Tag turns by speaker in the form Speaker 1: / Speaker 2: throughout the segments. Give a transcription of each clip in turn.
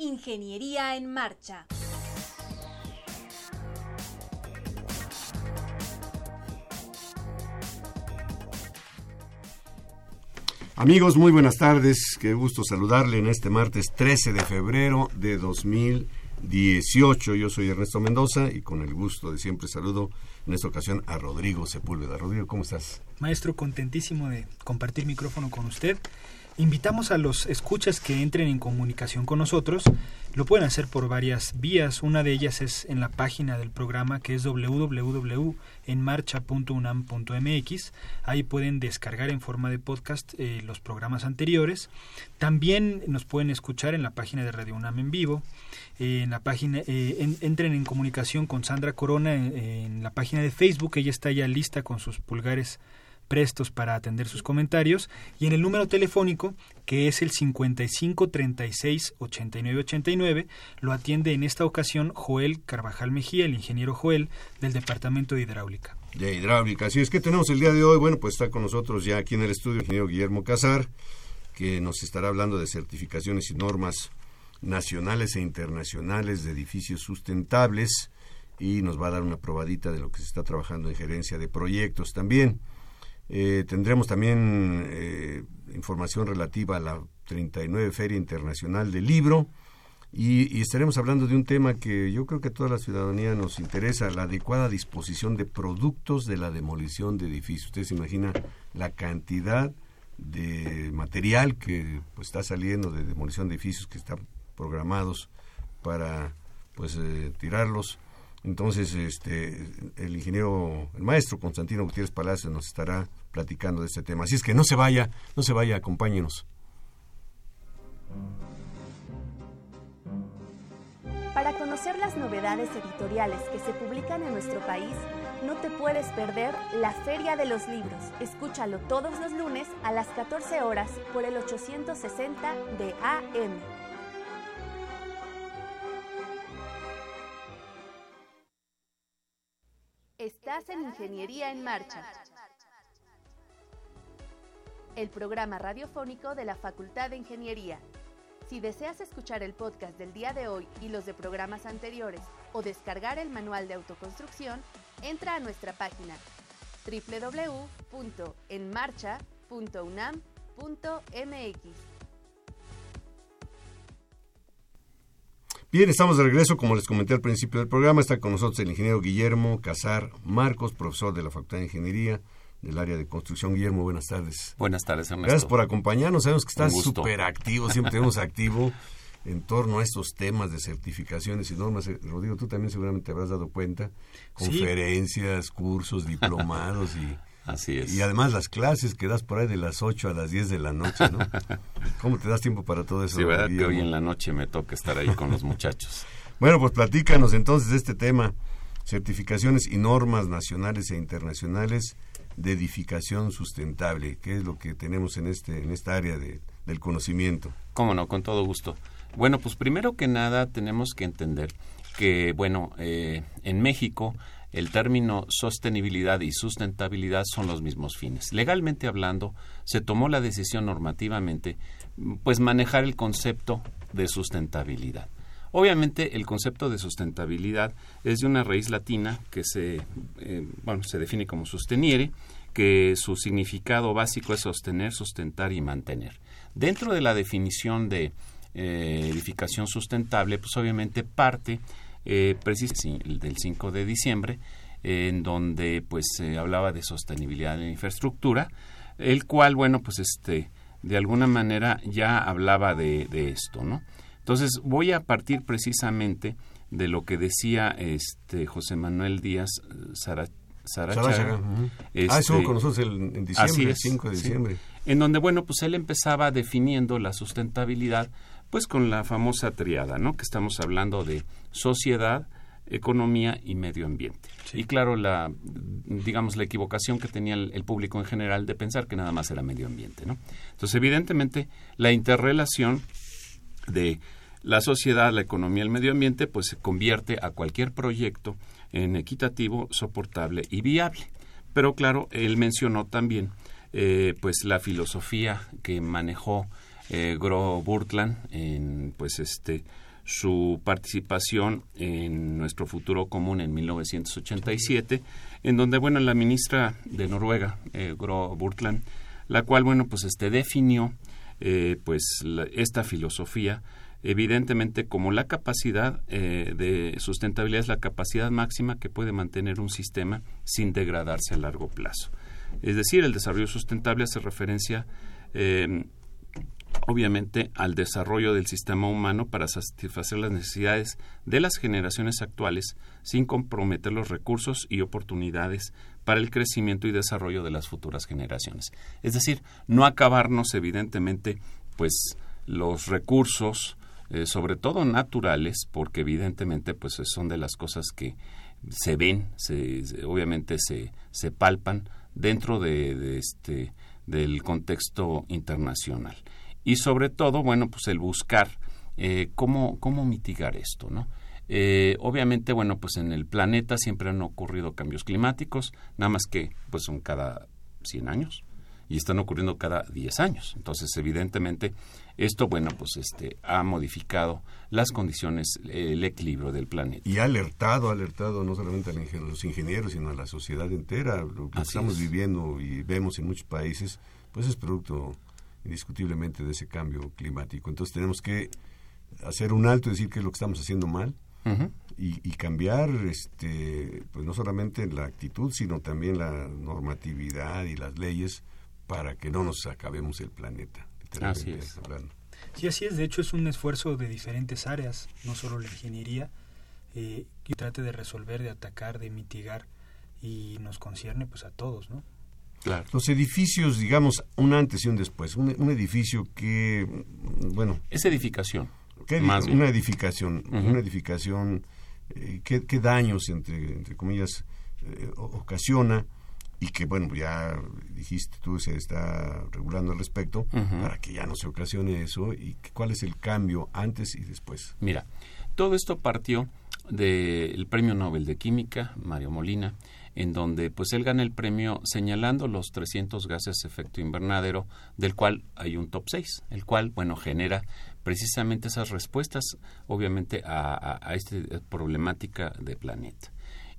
Speaker 1: Ingeniería en Marcha.
Speaker 2: Amigos, muy buenas tardes. Qué gusto saludarle en este martes 13 de febrero de 2018. Yo soy Ernesto Mendoza y con el gusto de siempre saludo en esta ocasión a Rodrigo Sepúlveda. Rodrigo, ¿cómo estás?
Speaker 3: Maestro, contentísimo de compartir micrófono con usted Invitamos a los escuchas que entren en comunicación con nosotros. Lo pueden hacer por varias vías. Una de ellas es en la página del programa que es www.enmarcha.unam.mx. Ahí pueden descargar en forma de podcast eh, los programas anteriores. También nos pueden escuchar en la página de Radio UNAM en vivo. Eh, en la página eh, entren en comunicación con Sandra Corona en la página de Facebook. Ella está ya lista con sus pulgares prestos para atender sus comentarios y en el número telefónico que es el 55 36 89 89 lo atiende en esta ocasión Joel Carvajal Mejía, el ingeniero Joel del Departamento de Hidráulica.
Speaker 2: De Hidráulica, así es que tenemos el día de hoy, bueno, pues está con nosotros ya aquí en el estudio el ingeniero Guillermo Casar, que nos estará hablando de certificaciones y normas nacionales e internacionales de edificios sustentables y nos va a dar una probadita de lo que se está trabajando en gerencia de proyectos también. Eh, tendremos también eh, información relativa a la 39 Feria Internacional del Libro y, estaremos hablando de un tema que yo creo que a toda la ciudadanía nos interesa, la adecuada disposición de productos de la demolición de edificios. Usted se imagina la cantidad de material que pues, está saliendo de demolición de edificios que están programados para pues eh, tirarlos entonces, este, el ingeniero, el maestro Constantino Gutiérrez Palacios nos estará platicando de este tema. Así es que no se vaya, no se vaya, acompáñenos.
Speaker 1: Para conocer las novedades editoriales que se publican en nuestro país, no te puedes perder la Feria de los Libros. Escúchalo todos los lunes a las 14 horas por el 860 de AM. Estás en Ingeniería en Marcha. El programa radiofónico de la Facultad de Ingeniería. Si deseas escuchar el podcast del día de hoy y los de programas anteriores o descargar el manual de autoconstrucción, entra a nuestra página www.enmarcha.unam.mx.
Speaker 2: Bien, estamos de regreso. Como les comenté al principio del programa, está con nosotros el ingeniero Guillermo Casar Marcos, profesor de la Facultad de Ingeniería del área de construcción. Guillermo, buenas tardes.
Speaker 4: Buenas tardes, Ernesto.
Speaker 2: Gracias por acompañarnos. Sabemos que estás súper activo, siempre tenemos activo en torno a estos temas de certificaciones y normas. Eh, Rodrigo, tú también seguramente te habrás dado cuenta. Conferencias, cursos, diplomados y
Speaker 4: Así es.
Speaker 2: Y además las clases que das por ahí de las 8 a las 10 de la noche, ¿no? ¿Cómo te das tiempo para todo eso?
Speaker 4: Sí, verdad que hoy en la noche me toca estar ahí con los muchachos.
Speaker 2: Bueno, pues platícanos entonces de este tema, certificaciones y normas nacionales e internacionales de edificación sustentable, ¿Qué es lo que tenemos en este en esta área de, del conocimiento.
Speaker 4: Cómo no, con todo gusto. Bueno, pues primero que nada tenemos que entender que, bueno, eh, en México el término sostenibilidad y sustentabilidad son los mismos fines. Legalmente hablando, se tomó la decisión normativamente, pues manejar el concepto de sustentabilidad. Obviamente el concepto de sustentabilidad es de una raíz latina que se, eh, bueno, se define como sosteniere, que su significado básico es sostener, sustentar y mantener. Dentro de la definición de eh, edificación sustentable, pues obviamente parte eh, del 5 de diciembre, en donde pues se hablaba de sostenibilidad de la infraestructura, el cual, bueno, pues este, de alguna manera ya hablaba de, esto, ¿no? Entonces voy a partir precisamente de lo que decía este José Manuel Díaz Sara,
Speaker 2: Sarachaga. ah, estuvo con nosotros en diciembre, el 5 de diciembre.
Speaker 4: En donde, bueno, pues él empezaba definiendo la sustentabilidad, pues con la famosa triada, ¿no? Que estamos hablando de sociedad, economía y medio ambiente. Y claro, la, digamos, la equivocación que tenía el, público en general de pensar que nada más era medio ambiente, ¿no? Entonces, evidentemente, la interrelación de la sociedad, la economía el medio ambiente, pues se convierte a cualquier proyecto en equitativo, soportable y viable. Pero claro, él mencionó también, eh, pues, la filosofía que manejó eh, Gro Burtland en, pues, este, su participación en nuestro futuro común en 1987, en donde, bueno, la ministra de Noruega, eh, Gro Burtland, la cual, bueno, pues este definió eh, pues esta filosofía evidentemente como la capacidad eh, de sustentabilidad es la capacidad máxima que puede mantener un sistema sin degradarse a largo plazo. Es decir, el desarrollo sustentable hace referencia eh, obviamente al desarrollo del sistema humano para satisfacer las necesidades de las generaciones actuales sin comprometer los recursos y oportunidades para el crecimiento y desarrollo de las futuras generaciones. Es decir, no acabarnos evidentemente pues los recursos eh, sobre todo naturales porque evidentemente pues son de las cosas que se ven, se, obviamente se, se palpan dentro de este del contexto internacional y sobre todo, bueno, pues el buscar eh, cómo, cómo mitigar esto, ¿no? Eh, obviamente, bueno, pues en el planeta siempre han ocurrido cambios climáticos, nada más que pues son cada 100 años y están ocurriendo cada 10 años. Entonces, evidentemente, esto, bueno, pues este ha modificado las condiciones, el equilibrio del planeta.
Speaker 2: Y ha alertado, ha alertado no solamente a los ingenieros, sino a la sociedad entera. Lo que estamos viviendo y vemos en muchos países, pues es producto indiscutiblemente de ese cambio climático. Entonces tenemos que hacer un alto y decir qué es lo que estamos haciendo mal y, cambiar este pues no solamente la actitud sino también la normatividad y las leyes para que no nos acabemos el planeta.
Speaker 3: Así es. Sí, así es. De hecho, es un esfuerzo de diferentes áreas, no solo la ingeniería, eh, que trate de resolver, de atacar, de mitigar y nos concierne pues a todos, ¿no?
Speaker 2: Los edificios, digamos, un antes y un después. Un, edificio que, bueno...
Speaker 4: Es edificación.
Speaker 2: Más una edificación. Una edificación, eh, ¿qué, daños, entre, entre comillas, eh, ocasiona? Y que, bueno, ya dijiste tú, se está regulando al respecto, para que ya no se ocasione eso. ¿Y cuál es el cambio antes y después?
Speaker 4: Mira, todo esto partió del Premio Nobel de Química, Mario Molina, en donde pues él gana el premio señalando los 300 gases de efecto invernadero, del cual hay un top 6, el cual, bueno, genera precisamente esas respuestas, obviamente, a, esta problemática de planeta.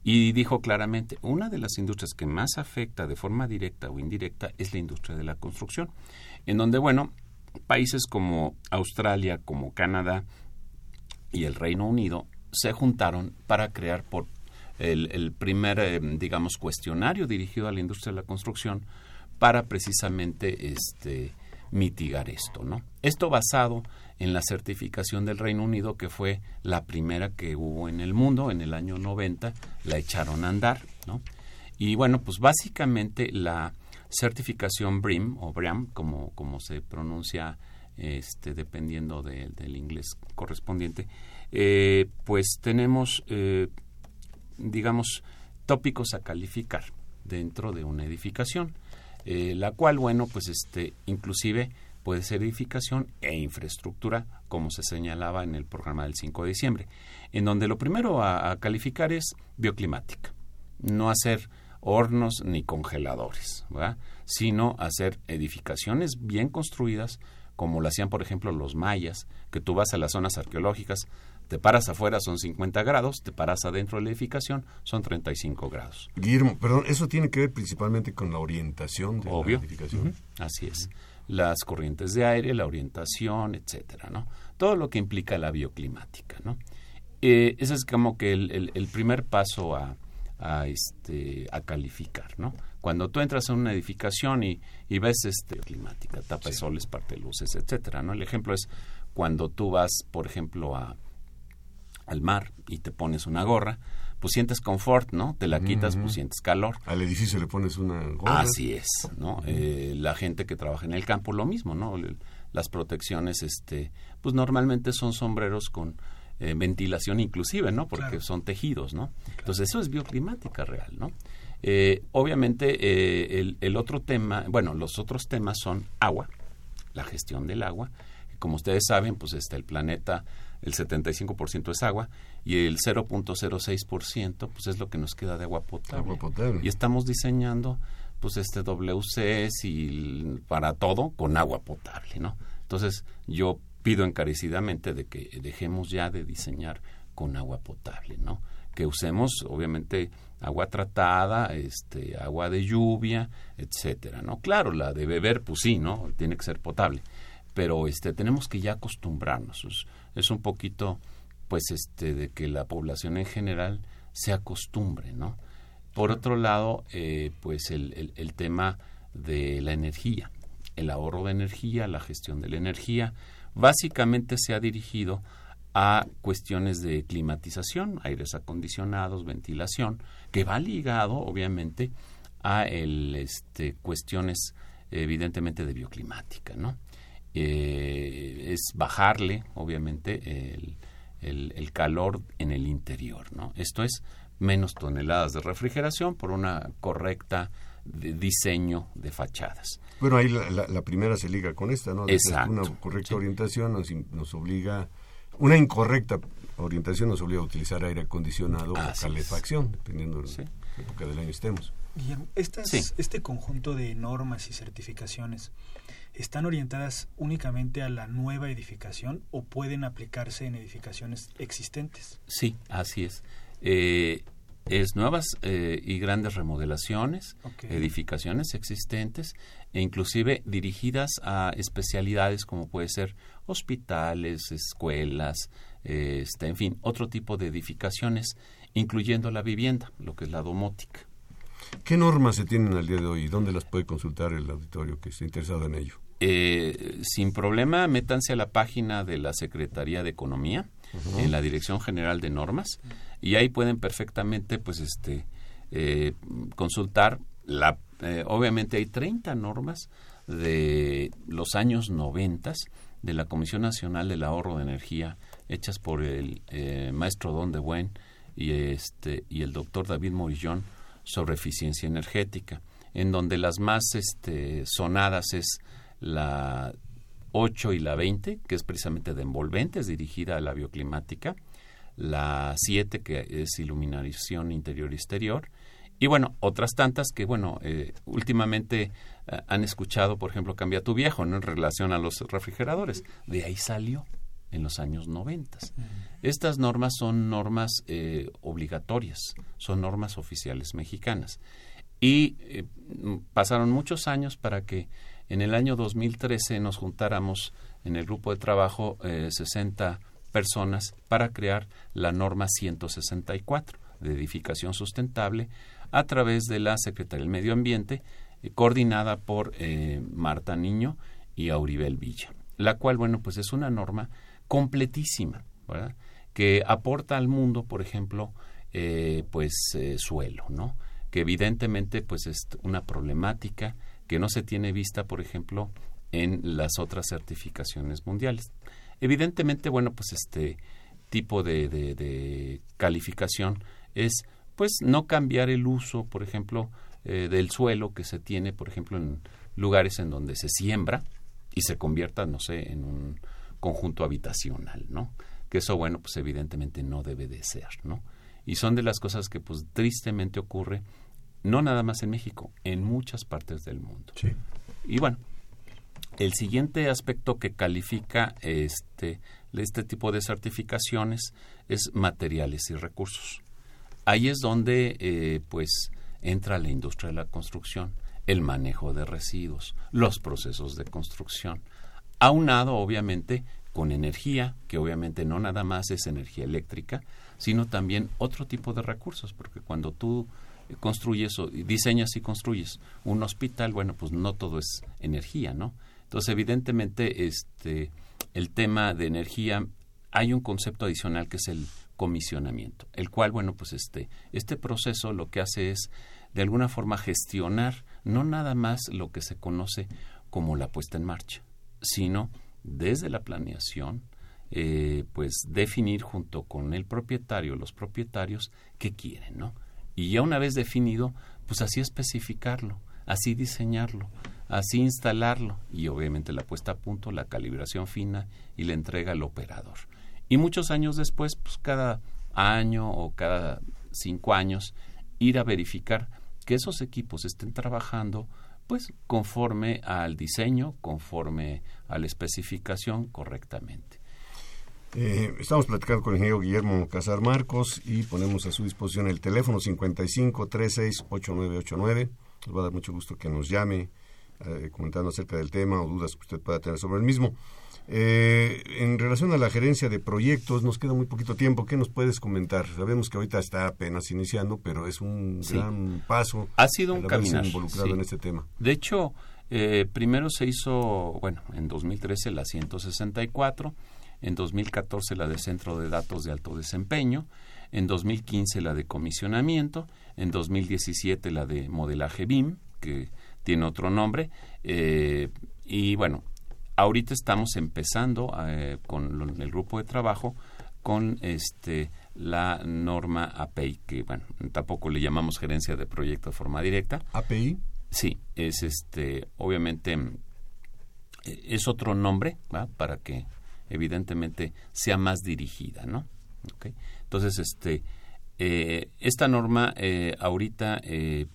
Speaker 4: Y dijo claramente, una de las industrias que más afecta de forma directa o indirecta es la industria de la construcción, en donde, bueno, países como Australia, como Canadá y el Reino Unido se juntaron para crear por el, primer, eh, digamos, cuestionario dirigido a la industria de la construcción para precisamente este, mitigar esto, ¿no? Esto basado en la certificación del Reino Unido, que fue la primera que hubo en el mundo en el año 90, la echaron a andar, ¿no? Y bueno, pues básicamente la certificación BRIM o BRAM, como, como se pronuncia este, dependiendo del inglés correspondiente, eh, pues tenemos eh, digamos, tópicos a calificar dentro de una edificación, eh, la cual, bueno, pues este, inclusive puede ser edificación e infraestructura, como se señalaba en el programa del 5 de diciembre, en donde lo primero a, calificar es bioclimática, no hacer hornos ni congeladores, sino hacer edificaciones bien construidas, como lo hacían, por ejemplo, los mayas, que tú vas a las zonas arqueológicas, te paras afuera son 50 grados, te paras adentro de la edificación son 35 grados.
Speaker 2: Guillermo, perdón, eso tiene que ver principalmente con la orientación de la edificación.
Speaker 4: Así es. Las corrientes de aire, la orientación, etcétera, ¿no? todo lo que implica la bioclimática, ¿no? Eh, ese es como que el, primer paso a, este, a calificar, ¿no? Cuando tú entras a una edificación y, ves este, climática, tapa de soles, parte de luces, etcétera, ¿no? El ejemplo es cuando tú vas, por ejemplo, a, al mar y te pones una gorra, pues sientes confort, ¿no? Te la quitas, pues sientes calor.
Speaker 2: Al edificio le pones una gorra.
Speaker 4: Así es, ¿no? Eh, la gente que trabaja en el campo, lo mismo, ¿no? Las protecciones, este, pues normalmente son sombreros con eh, ventilación inclusive, ¿no? Porque son tejidos, ¿no? Entonces eso es bioclimática real, ¿no? Eh, obviamente el, el, otro tema, bueno, los otros temas son agua, la gestión del agua. Como ustedes saben, pues este, el planeta, el 75% es agua y el 0.06% pues es lo que nos queda de agua potable.
Speaker 2: Agua potable.
Speaker 4: Y estamos diseñando pues este WCs y para todo con agua potable, ¿no? Entonces yo pido encarecidamente de que dejemos ya de diseñar con agua potable, ¿no? Que usemos, obviamente, agua tratada, este, agua de lluvia, etcétera, ¿no? Claro, la de beber, pues sí, ¿no? Tiene que ser potable, pero este, tenemos que ya acostumbrarnos. Es un poquito, pues, este, de que la población en general se acostumbre, ¿no? Por otro lado, eh, pues el, el, el tema de la energía, el ahorro de energía, la gestión de la energía, básicamente se ha dirigido a cuestiones de climatización, aires acondicionados, ventilación, que va ligado, obviamente, a el, este, cuestiones evidentemente de bioclimática, ¿no? Eh, es bajarle, obviamente, el, el, calor en el interior, ¿no? Esto es menos toneladas de refrigeración por una correcta diseño de fachadas.
Speaker 2: Bueno, ahí la, primera se liga con esta, ¿no?
Speaker 4: Exacto.
Speaker 2: Una correcta orientación nos, nos, obliga, una incorrecta orientación nos obliga a utilizar aire acondicionado o calefacción, dependiendo de la época del año estemos.
Speaker 3: Guillermo, este conjunto de normas y certificaciones, ¿están orientadas únicamente a la nueva edificación o pueden aplicarse en edificaciones existentes?
Speaker 4: Sí, así es. Eh, es nuevas eh, y grandes remodelaciones, edificaciones existentes e inclusive dirigidas a especialidades como puede ser hospitales, escuelas, este, en fin, otro tipo de edificaciones, incluyendo la vivienda, lo que es la domótica.
Speaker 2: ¿Qué normas se tienen al día de hoy? ¿Dónde las puede consultar el auditorio que esté interesado en ello?
Speaker 4: Eh, sin problema, métanse a la página de la Secretaría de Economía, en la Dirección General de Normas, y ahí pueden perfectamente, pues, este, eh, consultar la eh, obviamente hay 30 normas de los años 90 de la Comisión Nacional del Ahorro de Energía hechas por el eh, maestro Don de Buen y este y el doctor David Morillón sobre eficiencia energética en donde las más este, sonadas es la 8 y la 20 que es precisamente de envolventes dirigida a la bioclimática la 7 que es iluminación interior y exterior y bueno, otras tantas que, bueno, eh, últimamente eh, han escuchado, por ejemplo, Cambia tu viejo, ¿no? En relación a los refrigeradores. De ahí salió en los años 90. Estas normas son normas eh, obligatorias, son normas oficiales mexicanas. Y pasaron muchos años para que en el año 2013 nos juntáramos en el grupo de trabajo 60 personas para crear la norma 164 de edificación sustentable a través de la Secretaría del Medio Ambiente, eh, coordinada por eh, Marta Niño y Auribel Villa, la cual, bueno, pues es una norma completísima, ¿verdad? que aporta al mundo, por ejemplo, eh, pues suelo, ¿no? Que evidentemente, pues es una problemática que no se tiene vista, por ejemplo, en las otras certificaciones mundiales. Evidentemente, bueno, pues este tipo de, de calificación es pues no cambiar el uso, por ejemplo, eh, del suelo que se tiene, por ejemplo, en lugares en donde se siembra y se convierta, no sé, en un conjunto habitacional, ¿no? Que eso, bueno, pues evidentemente no debe de ser, ¿no? Y son de las cosas que, pues, tristemente ocurre, no nada más en México, en muchas partes del mundo.
Speaker 2: Sí.
Speaker 4: Y bueno, el siguiente aspecto que califica este, este tipo de certificaciones es materiales y recursos. Ahí es donde eh, pues entra la industria de la construcción, el manejo de residuos, los procesos de construcción, aunado obviamente con energía, que obviamente no nada más es energía eléctrica, sino también otro tipo de recursos, porque cuando tú construyes o diseñas y construyes un hospital, bueno, pues no todo es energía, ¿no? Entonces, evidentemente, este, el tema de energía, hay un concepto adicional que es el comisionamiento, el cual, bueno, pues este, este proceso lo que hace es, de alguna forma, gestionar no nada más lo que se conoce como la puesta en marcha, sino desde la planeación, eh, pues definir junto con el propietario, los propietarios, qué quieren, ¿no? Y ya una vez definido, pues así especificarlo, así diseñarlo, así instalarlo y obviamente la puesta a punto, la calibración fina y la entrega al operador. Y muchos años después, pues cada año o cada cinco años, ir a verificar que esos equipos estén trabajando pues conforme al diseño, conforme a la especificación correctamente.
Speaker 2: Eh, estamos platicando con el ingeniero Guillermo Casar Marcos y ponemos a su disposición el teléfono 55 36 8989. Nos va a dar mucho gusto que nos llame eh, comentando acerca del tema o dudas que usted pueda tener sobre el mismo. Eh, en relación a la gerencia de proyectos, nos queda muy poquito tiempo. ¿Qué nos puedes comentar? Sabemos que ahorita está apenas iniciando, pero es un gran paso.
Speaker 4: Ha sido un caminar.
Speaker 2: involucrado en este tema.
Speaker 4: De hecho, eh, primero se hizo, bueno, en 2013 la 164, en 2014 la de Centro de Datos de Alto Desempeño, en 2015 la de comisionamiento, en 2017 la de modelaje BIM, que tiene otro nombre, eh, y bueno, ahorita estamos empezando eh, con el grupo de trabajo con este la norma API, que bueno, tampoco le llamamos gerencia de proyecto de forma directa.
Speaker 2: API.
Speaker 4: Sí, es este, obviamente eh, es otro nombre, ¿va? Para que evidentemente sea más dirigida, ¿no? Entonces, este, eh, esta norma eh, ahorita,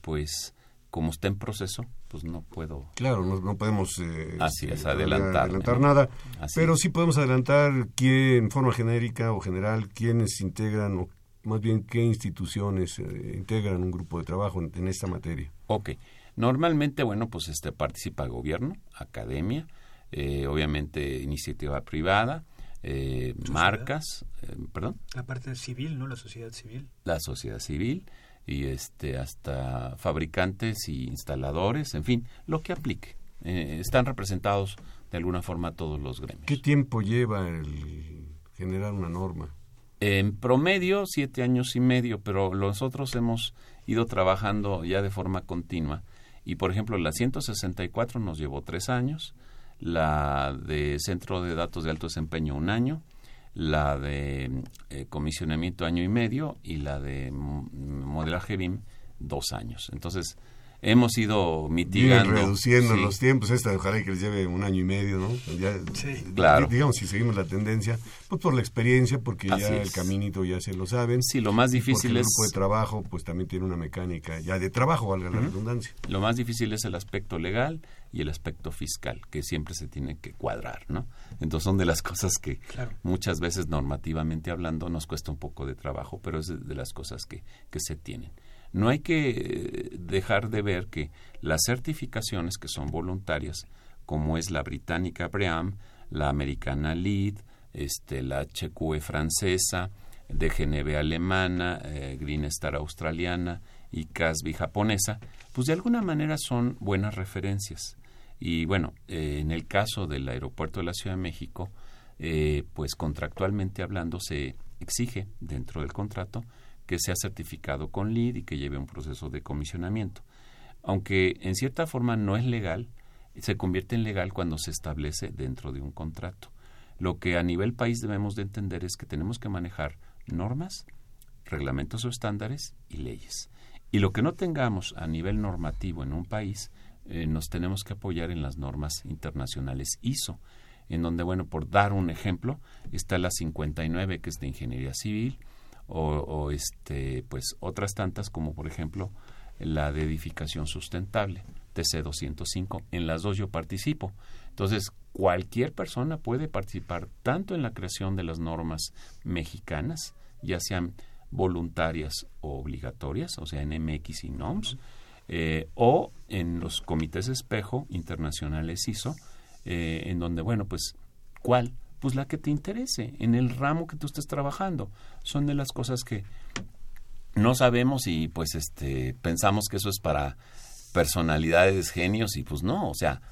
Speaker 4: pues, como está en proceso, pues no puedo.
Speaker 2: Claro, no, podemos
Speaker 4: Así es, adelantar,
Speaker 2: adelantar nada, pero sí podemos adelantar quién, en forma genérica o general, quiénes integran o más bien qué instituciones integran un grupo de trabajo en, en esta materia.
Speaker 4: Ok. Normalmente, bueno, pues este participa el gobierno, academia, eh, obviamente iniciativa privada, eh, marcas, eh, perdón.
Speaker 3: La parte civil, ¿no? La sociedad civil.
Speaker 4: La sociedad civil y este hasta fabricantes y instaladores, en fin, lo que aplique. están representados de alguna forma todos los gremios.
Speaker 2: ¿Qué tiempo lleva el generar una norma?
Speaker 4: En promedio, siete años y medio, pero nosotros hemos ido trabajando ya de forma continua y por ejemplo, la 164 nos llevó tres años, la de Centro de Datos de Alto Desempeño un año, la de eh, comisionamiento año y medio y la de modelaje BIM dos años. Entonces, hemos ido mitigando.
Speaker 2: reduciendo los tiempos. Esta ojalá que les lleve un año y medio, ¿no?
Speaker 4: sí. Claro.
Speaker 2: Digamos, si seguimos la tendencia, pues por la experiencia, porque ya el caminito ya se lo saben.
Speaker 4: Sí, lo más difícil es...
Speaker 2: El grupo de trabajo, pues también tiene una mecánica ya de trabajo, valga la redundancia.
Speaker 4: Lo más difícil es el aspecto legal y el aspecto fiscal, que siempre se tiene que cuadrar, ¿no? Entonces son de las cosas que muchas veces normativamente hablando nos cuesta un poco de trabajo, pero es de las cosas que, que se tienen. No hay que eh, dejar de ver que las certificaciones que son voluntarias, como es la británica BREAM, la americana LEED, este, la HQE francesa, DGNB alemana, eh, Green Star australiana y CASBI japonesa, pues de alguna manera son buenas referencias. Y bueno, eh, en el caso del aeropuerto de la Ciudad de México, pues contractualmente hablando se exige dentro del contrato que sea certificado con LEED y que lleve un proceso de comisionamiento. Aunque en cierta forma no es legal, se convierte en legal cuando se establece dentro de un contrato. Lo que a nivel país debemos de entender es que tenemos que manejar normas, reglamentos o estándares y leyes. Y lo que no tengamos a nivel normativo en un país, eh, nos tenemos que apoyar en las normas internacionales ISO, en donde, bueno, por dar un ejemplo, está la 59, que es de ingeniería civil, o, este, pues otras tantas como por ejemplo la de edificación sustentable, TC 205. En las dos yo participo. Entonces, cualquier persona puede participar tanto en la creación de las normas mexicanas, ya sean voluntarias o obligatorias, o sea, en MX y NOMS, eh, o en los comités espejo internacionales ISO, eh, en donde, bueno, pues, ¿cuál? Pues la que te interese, en el ramo que tú estés trabajando. Son de las cosas que no sabemos y pues este pensamos que eso es para personalidades, genios y pues no, o sea,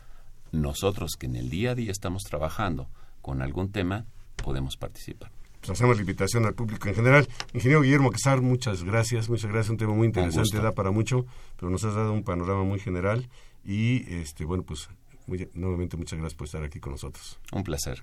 Speaker 4: nosotros que en el día a día estamos trabajando con algún tema, podemos participar.
Speaker 2: Pues hacemos la invitación al público en general. Ingeniero Guillermo Quesar, muchas gracias, muchas gracias, un tema muy interesante, da para mucho, pero nos has dado un panorama muy general y este bueno, pues nuevamente muchas gracias por estar aquí con nosotros.
Speaker 4: Un placer.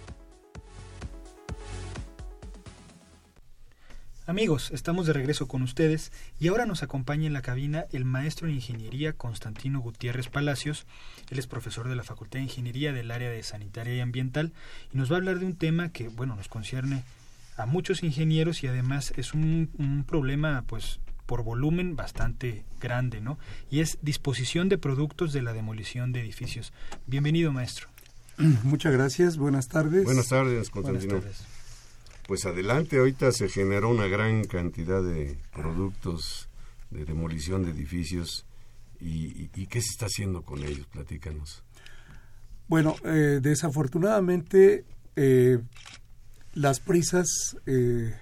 Speaker 3: Amigos, estamos de regreso con ustedes y ahora nos acompaña en la cabina el maestro en ingeniería Constantino Gutiérrez Palacios. Él es profesor de la Facultad de Ingeniería del área de Sanitaria y Ambiental y nos va a hablar de un tema que, bueno, nos concierne a muchos ingenieros y además es un, un problema, pues, por volumen bastante grande, ¿no? Y es disposición de productos de la demolición de edificios. Bienvenido, maestro.
Speaker 5: Muchas gracias, buenas tardes.
Speaker 2: Buenas tardes, Constantino. Pues adelante, ahorita se generó una gran cantidad de productos de demolición de edificios. Y, qué se está haciendo con ellos, platícanos.
Speaker 5: Bueno, eh, desafortunadamente eh, las prisas eh,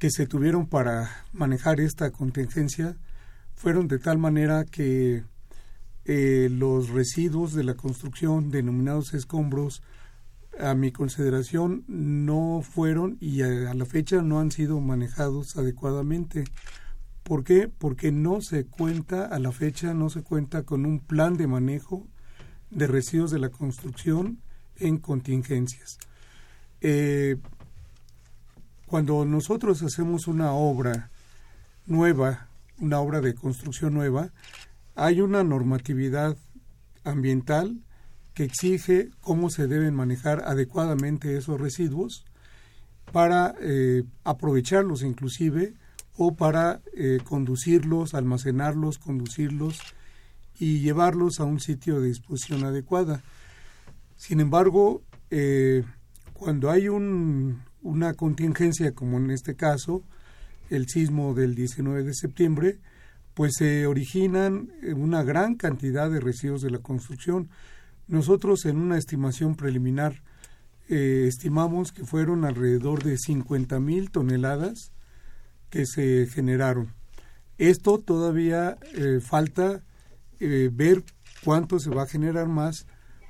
Speaker 5: que se tuvieron para manejar esta contingencia fueron de tal manera que los residuos de la construcción denominados escombros a mi consideración no fueron y a, la fecha no han sido manejados adecuadamente. ¿Por qué? Porque no se cuenta, a la fecha no se cuenta con un plan de manejo de residuos de la construcción en contingencias. Eh, cuando nosotros hacemos una obra nueva, una obra de construcción nueva, hay una normatividad ambiental que exige cómo se deben manejar adecuadamente esos residuos para eh, aprovecharlos inclusive o para eh, conducirlos, almacenarlos, conducirlos y llevarlos a un sitio de disposición adecuada. Sin embargo, eh, cuando hay un, una contingencia como en este caso, el sismo del 19 de septiembre, pues se originan una gran cantidad de residuos de la construcción. Nosotros en una estimación preliminar eh, estimamos que fueron alrededor de 50 mil toneladas que se generaron. Esto todavía eh, falta eh, ver cuánto se va a generar más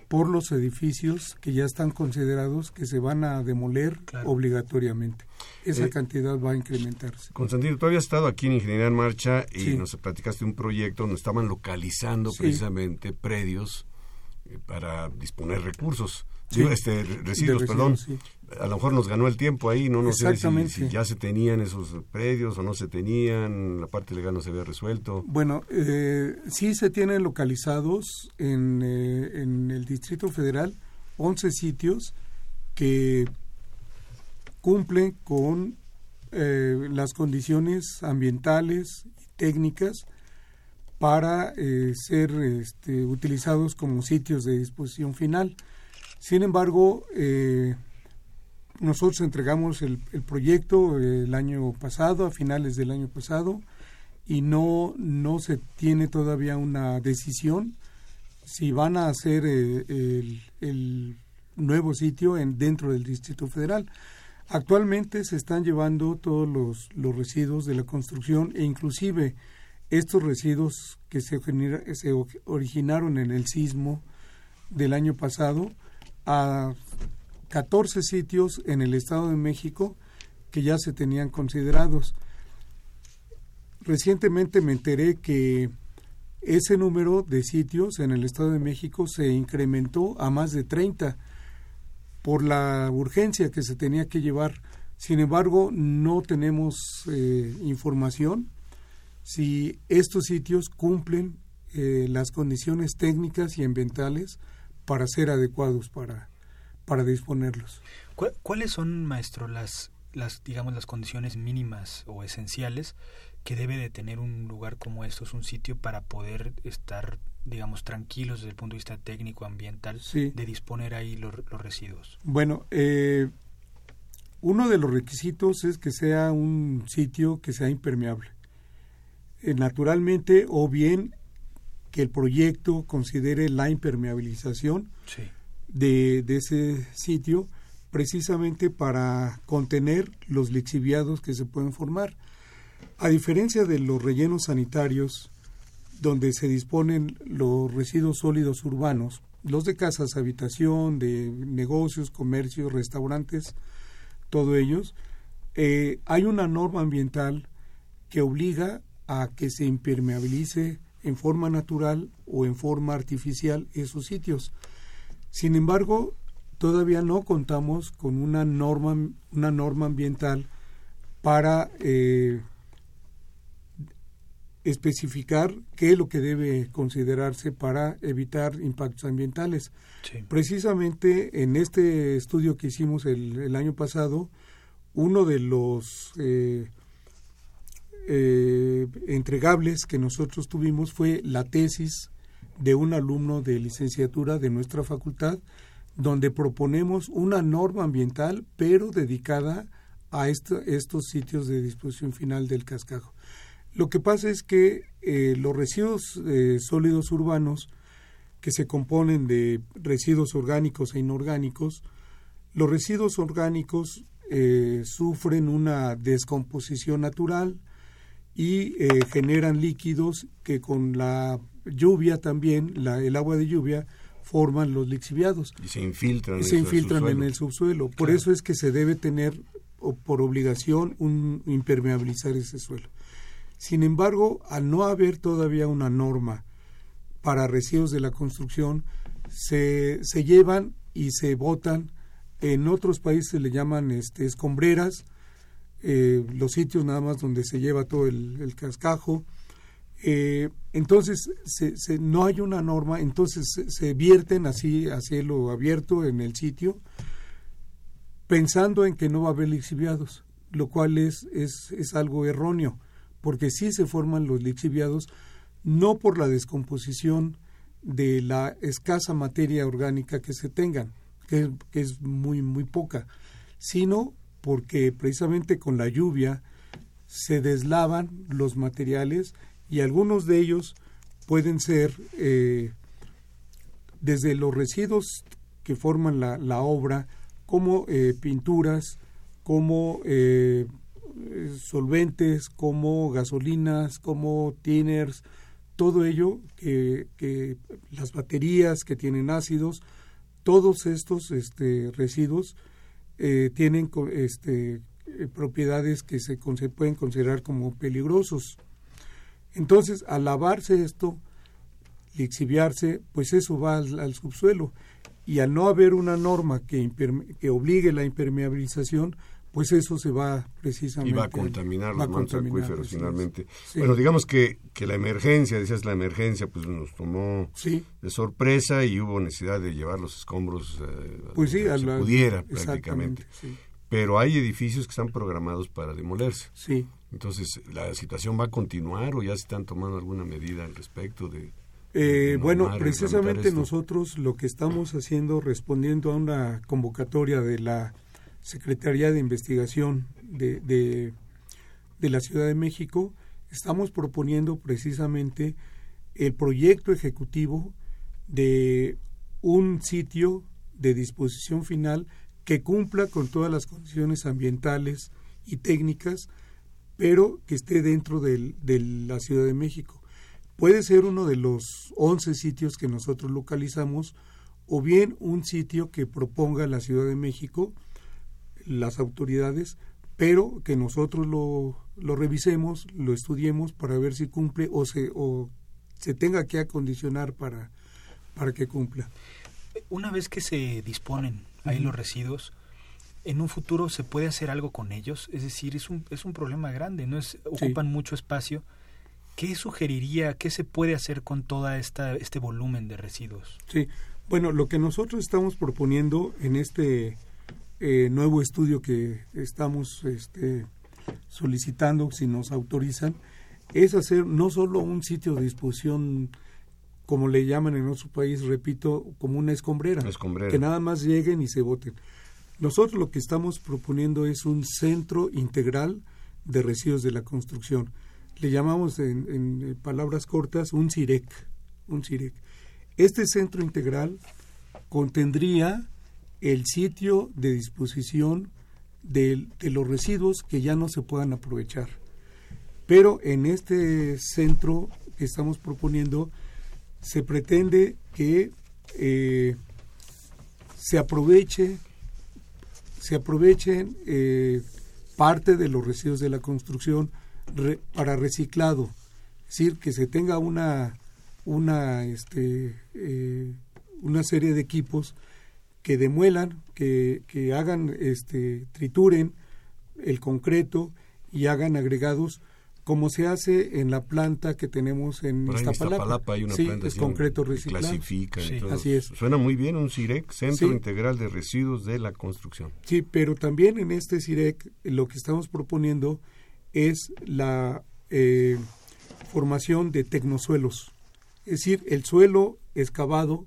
Speaker 5: por los edificios que ya están considerados que se van a demoler obligatoriamente. Esa eh, cantidad va a incrementarse.
Speaker 2: Constantino, tú habías estado aquí en Ingeniería en Marcha y nos platicaste un proyecto donde estaban localizando precisamente predios para disponer recursos este, residuos, perdón. A lo mejor nos ganó el tiempo ahí, no, no sé si, ya se tenían esos predios o no se tenían, la parte legal no se había resuelto.
Speaker 5: Bueno, eh, sí se tienen localizados en, eh, en el Distrito Federal 11 sitios que cumplen con eh, las condiciones ambientales y técnicas para eh, ser este, utilizados como sitios de disposición final. Sin embargo, eh, nosotros entregamos el, proyecto el año pasado, a finales del año pasado, y no, no se tiene todavía una decisión si van a hacer el, el, nuevo sitio en, dentro del Distrito Federal. Actualmente se están llevando todos los, los residuos de la construcción e inclusive estos residuos que se, se originaron en el sismo del año pasado a 14 sitios en el Estado de México que ya se tenían considerados. Recientemente me enteré que ese número de sitios en el Estado de México se incrementó a más de 30 por la urgencia que se tenía que llevar. Sin embargo, no tenemos eh, información si estos sitios cumplen eh, las condiciones técnicas y ambientales para ser adecuados para, para disponerlos.
Speaker 3: ¿Cuáles son, maestro, las, las, digamos, las condiciones mínimas o esenciales que debe de tener un lugar como estos, un sitio para poder estar, digamos, tranquilos desde el punto de vista técnico, ambiental, de disponer ahí los, residuos?
Speaker 5: Bueno, eh, uno de los requisitos es que sea un sitio que sea impermeable. Eh, naturalmente, o bien que el proyecto considere la impermeabilización de, ese sitio precisamente para contener los lixiviados que se pueden formar. A diferencia de los rellenos sanitarios, donde se disponen los residuos sólidos urbanos, los de casas, habitación, de negocios, comercios, restaurantes, todos ellos, eh, hay una norma ambiental que obliga a que se impermeabilice en forma natural o en forma artificial esos sitios. Sin embargo, todavía no contamos con una norma, una norma ambiental para eh, especificar qué es lo que debe considerarse para evitar impactos ambientales. Precisamente en este estudio que hicimos el, año pasado, uno de los eh, eh, entregables que nosotros tuvimos fue la tesis de un alumno de licenciatura de nuestra facultad, donde proponemos una norma ambiental, pero dedicada a estos sitios de disposición final del cascajo. Lo que pasa es que eh, los residuos eh, sólidos urbanos, que se componen de residuos orgánicos e inorgánicos, los residuos orgánicos sufren una descomposición natural, y eh, generan líquidos que con la lluvia también, la, el agua de lluvia, forman los lixiviados.
Speaker 2: Y se infiltran,
Speaker 5: se infiltran en el subsuelo. Por eso es que se debe tener por obligación un impermeabilizar ese suelo. Sin embargo, al no haber todavía una norma para residuos de la construcción, se, se llevan y se botan. En otros países se le llaman este, escombreras, eh, los sitios nada más donde se lleva todo el, cascajo. Eh, entonces se, no hay una norma, entonces se, vierten así a cielo abierto en el sitio, pensando en que no va a haber lixiviados, lo cual es, es, es algo erróneo, porque sí se forman los lixiviados, no por la descomposición de la escasa materia orgánica que se tengan, que, que es muy, muy poca, sino porque precisamente con la lluvia se deslavan los materiales y algunos de ellos pueden ser eh, desde los residuos que forman la, la obra como eh, pinturas, como eh, solventes, como gasolinas, como tinners, todo ello que, que, las baterías que tienen ácidos, todos estos este, residuos eh, tienen este, eh, propiedades que se, pueden considerar como peligrosos. Entonces, al lavarse esto, lixiviarse, pues eso va al, subsuelo. Y al no haber una norma que, que obligue la impermeabilización, pues eso se va precisamente.
Speaker 2: Y va a contaminar los mantos acuíferos finalmente. Bueno, digamos que, que la emergencia, decías la emergencia, pues nos tomó de sorpresa y hubo necesidad de llevar los escombros eh,
Speaker 5: pues sí,
Speaker 2: a se pudiera prácticamente. Pero hay edificios que están programados para demolerse.
Speaker 5: Sí.
Speaker 2: Entonces, ¿la situación va a continuar o ya se están tomando alguna medida al respecto de...
Speaker 5: Eh, bueno, precisamente nosotros lo que estamos haciendo, respondiendo a una convocatoria de la Secretaría de Investigación de, de, de la Ciudad de México, estamos proponiendo precisamente el proyecto ejecutivo de un sitio de disposición final que cumpla con todas las condiciones ambientales y técnicas, pero que esté dentro del, de la Ciudad de México. Puede ser uno de los 11 sitios que nosotros localizamos o bien un sitio que proponga la Ciudad de México, las autoridades, pero que nosotros lo, lo revisemos, lo estudiemos para ver si cumple o se, o se tenga que acondicionar para, para que cumpla.
Speaker 3: Una vez que se disponen ahí los residuos, en un futuro se puede hacer algo con ellos, es decir, es un, es un problema grande, no es ocupan sí. mucho espacio. ¿Qué sugeriría, qué se puede hacer con toda esta este volumen de residuos?
Speaker 5: Sí, bueno, lo que nosotros estamos proponiendo en este eh, nuevo estudio que estamos este, solicitando, si nos autorizan, es hacer no solo un sitio de disposición, como le llaman en nuestro país, repito, como una escombrera,
Speaker 2: escombrera.
Speaker 5: que nada más lleguen y se voten. Nosotros lo que estamos proponiendo es un centro integral de residuos de la construcción. Le llamamos en, en palabras cortas un CIREC, un CIREC. Este centro integral contendría el sitio de disposición de, los residuos que ya no se puedan aprovechar. Pero en este centro que estamos proponiendo se pretende que eh, se aproveche se aprovechen eh, parte de los residuos de la construcción para reciclado, es decir, que se tenga una una este eh, una serie de equipos que demuelan, que, que hagan, este, trituren el concreto y hagan agregados como se hace en la planta que tenemos en Iztapalapa.
Speaker 2: En Iztapalapa hay una
Speaker 5: sí,
Speaker 2: planta
Speaker 5: es concreto reciclado.
Speaker 2: Clasifica
Speaker 5: sí,
Speaker 2: y todo.
Speaker 5: Así es.
Speaker 2: Suena muy bien un CIREC, Centro sí. Integral de Residuos de la Construcción.
Speaker 5: Sí, pero también en este CIREC lo que estamos proponiendo es la eh, formación de tecnosuelos. Es decir, el suelo excavado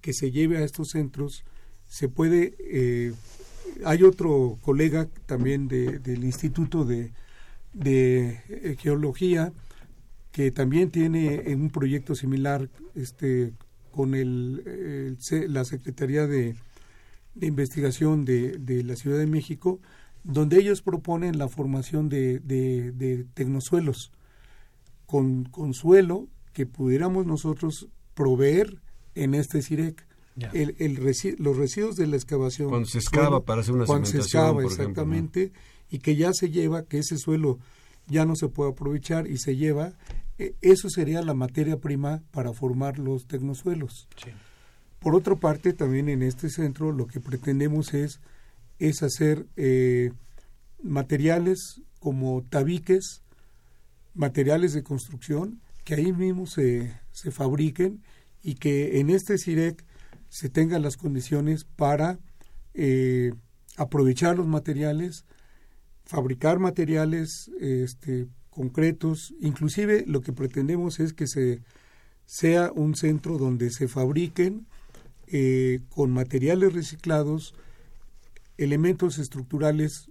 Speaker 5: que se lleve a estos centros se puede eh, hay otro colega también de, del instituto de, de eh, geología que también tiene un proyecto similar este con el, el la secretaría de, de investigación de, de, la ciudad de México donde ellos proponen la formación de, de tecnosuelos con, con suelo que pudiéramos nosotros proveer en este CIREC. El, el resi los residuos de la excavación.
Speaker 2: Cuando se excava
Speaker 5: suelo,
Speaker 2: para hacer una
Speaker 5: cuando se excava,
Speaker 2: ejemplo,
Speaker 5: exactamente, y que ya se lleva, que ese suelo ya no se puede aprovechar y se lleva, eh, eso sería la materia prima para formar los tecnosuelos.
Speaker 3: Sí.
Speaker 5: Por otra parte, también en este centro lo que pretendemos es, es hacer eh, materiales como tabiques, materiales de construcción, que ahí mismo se, se fabriquen y que en este CIREC se tengan las condiciones para eh, aprovechar los materiales, fabricar materiales este, concretos, inclusive lo que pretendemos es que se sea un centro donde se fabriquen eh, con materiales reciclados elementos estructurales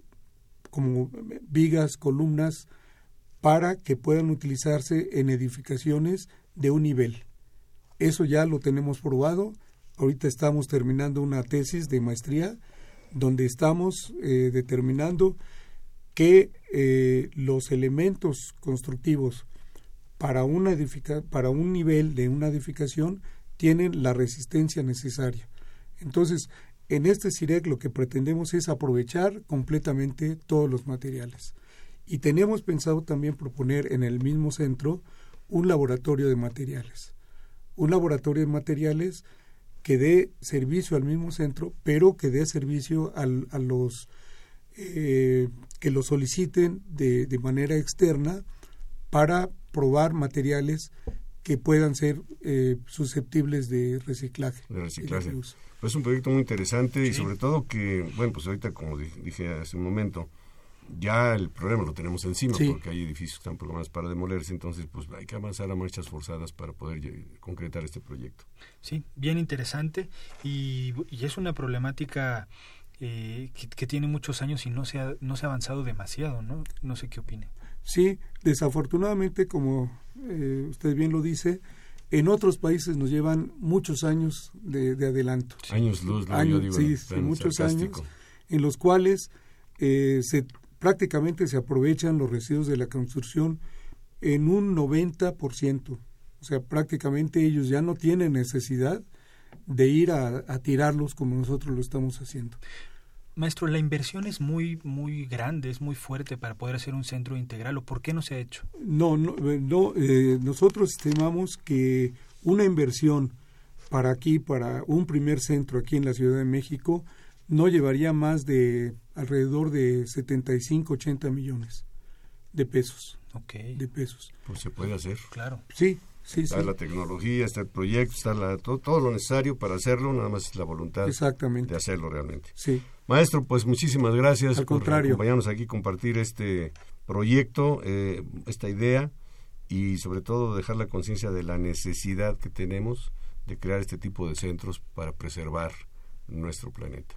Speaker 5: como vigas, columnas, para que puedan utilizarse en edificaciones de un nivel. Eso ya lo tenemos probado. Ahorita estamos terminando una tesis de maestría donde estamos eh, determinando que eh, los elementos constructivos para, una edifica para un nivel de una edificación tienen la resistencia necesaria. Entonces, en este CIREC lo que pretendemos es aprovechar completamente todos los materiales. Y tenemos pensado también proponer en el mismo centro un laboratorio de materiales. Un laboratorio de materiales que dé servicio al mismo centro, pero que dé servicio al, a los eh, que lo soliciten de, de, manera externa para probar materiales que puedan ser eh, susceptibles de reciclaje.
Speaker 2: De reciclaje. De pues es un proyecto muy interesante sí. y sobre todo que, bueno, pues ahorita como dije hace un momento, ya el problema lo tenemos encima sí. porque hay edificios que están programados para demolerse, entonces pues hay que avanzar a marchas forzadas para poder concretar este proyecto.
Speaker 3: Sí, bien interesante y, y es una problemática eh, que, tiene muchos años y no se ha, no se ha avanzado demasiado, ¿no? No sé qué opine.
Speaker 5: Sí, desafortunadamente, como eh, usted bien lo dice, en otros países nos llevan muchos años de, adelanto.
Speaker 2: Años luz,
Speaker 5: años, sí, muchos años, en los cuales eh, se prácticamente se aprovechan los residuos de la construcción en un 90%. O sea, prácticamente ellos ya no tienen necesidad de ir a, tirarlos como nosotros lo estamos haciendo.
Speaker 3: Maestro, la inversión es muy muy grande, es muy fuerte para poder hacer un centro integral. ¿O por qué no se ha hecho?
Speaker 5: No, no, eh, no eh, nosotros estimamos que una inversión para aquí, para un primer centro aquí en la Ciudad de México, no llevaría más de alrededor de 75, 80 millones de pesos.
Speaker 3: Ok.
Speaker 5: De pesos.
Speaker 2: Pues se puede hacer.
Speaker 3: Claro.
Speaker 5: Sí,
Speaker 2: está la tecnología, está el proyecto, está la, todo, lo necesario para hacerlo, nada más es la voluntad de hacerlo realmente.
Speaker 5: Sí.
Speaker 2: Maestro, pues muchísimas gracias por acompañarnos aquí, compartir este proyecto, eh, esta idea y sobre todo dejar la conciencia de la necesidad que tenemos de crear este tipo de centros para preservar nuestro planeta.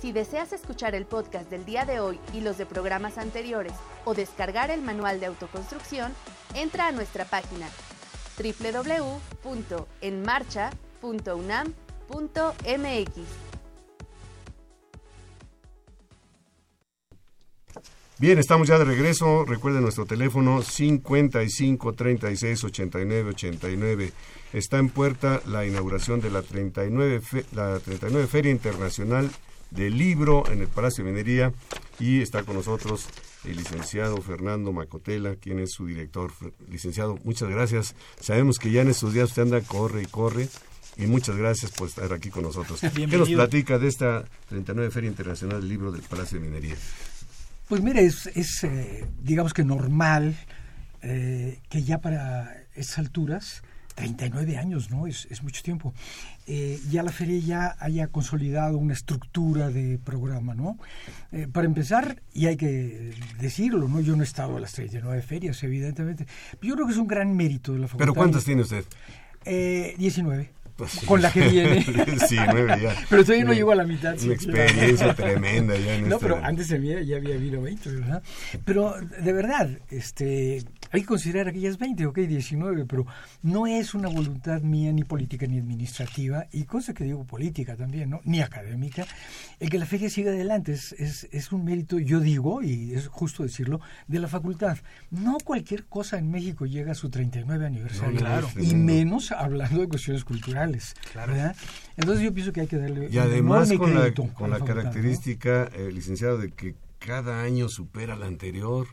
Speaker 1: si deseas escuchar el podcast del día de hoy y los de programas anteriores o descargar el manual de autoconstrucción, entra a nuestra página www.enmarcha.unam.mx.
Speaker 2: Bien, estamos ya de regreso. Recuerden nuestro teléfono 55 36 89 89. Está en puerta la inauguración de la 39, la 39 Feria Internacional del libro en el Palacio de Minería y está con nosotros el licenciado Fernando Macotela, quien es su director. Licenciado, muchas gracias. Sabemos que ya en estos días usted anda, corre y corre. Y muchas gracias por estar aquí con nosotros. ¿Qué nos platica de esta 39 Feria Internacional del Libro del Palacio de Minería?
Speaker 6: Pues mire, es, eh, digamos que normal eh, que ya para esas alturas 39 años, ¿no? Es, es mucho tiempo. Eh, ya la feria ya haya consolidado una estructura de programa, ¿no? Eh, para empezar, y hay que decirlo, ¿no? Yo no he estado a las 39 ferias, evidentemente. Yo creo que es un gran mérito de la facultad.
Speaker 2: ¿Pero cuántas tiene usted?
Speaker 6: Eh, 19. Pues con la que viene.
Speaker 2: sí, nueve ya.
Speaker 6: Pero todavía no llego a la mitad.
Speaker 2: Una experiencia tremenda ya
Speaker 6: No, pero antes de mí ya había habido 20, ¿verdad? Pero de verdad, este, hay que considerar aquellas 20, ok, 19, pero no es una voluntad mía ni política ni administrativa, y cosa que digo política también, ¿no? Ni académica, el que la feria siga adelante. Es, es, es un mérito, yo digo, y es justo decirlo, de la facultad. No cualquier cosa en México llega a su 39 aniversario, claro. y menos hablando de cuestiones culturales, ¿verdad? Entonces yo pienso que hay que darle
Speaker 2: y además con la, con la, característica, eh, licenciado, de que cada año supera al anterior.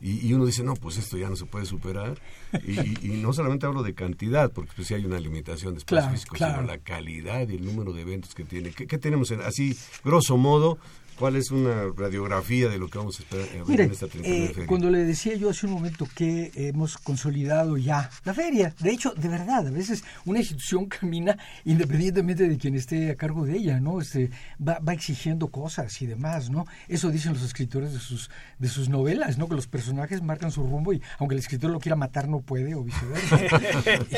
Speaker 2: Y, uno dice, no, pues esto ya no se puede superar. Y, no solamente hablo de cantidad, porque pues sí hay una limitación de espacio físico, sino la calidad y el número de eventos que tiene. ¿Qué, qué tenemos en, así, grosso modo, ¿Cuál es una radiografía de lo que vamos a esperar
Speaker 6: ver en esta eh, feria? Cuando le decía yo hace un momento que hemos consolidado ya la feria, de hecho, de verdad, a veces una institución camina independientemente de quien esté a cargo de ella, ¿no? Este, va, va exigiendo cosas y demás, ¿no? Eso dicen los escritores de sus, de sus novelas, ¿no? Que los personajes marcan su rumbo y aunque el escritor lo quiera matar no puede o viceversa.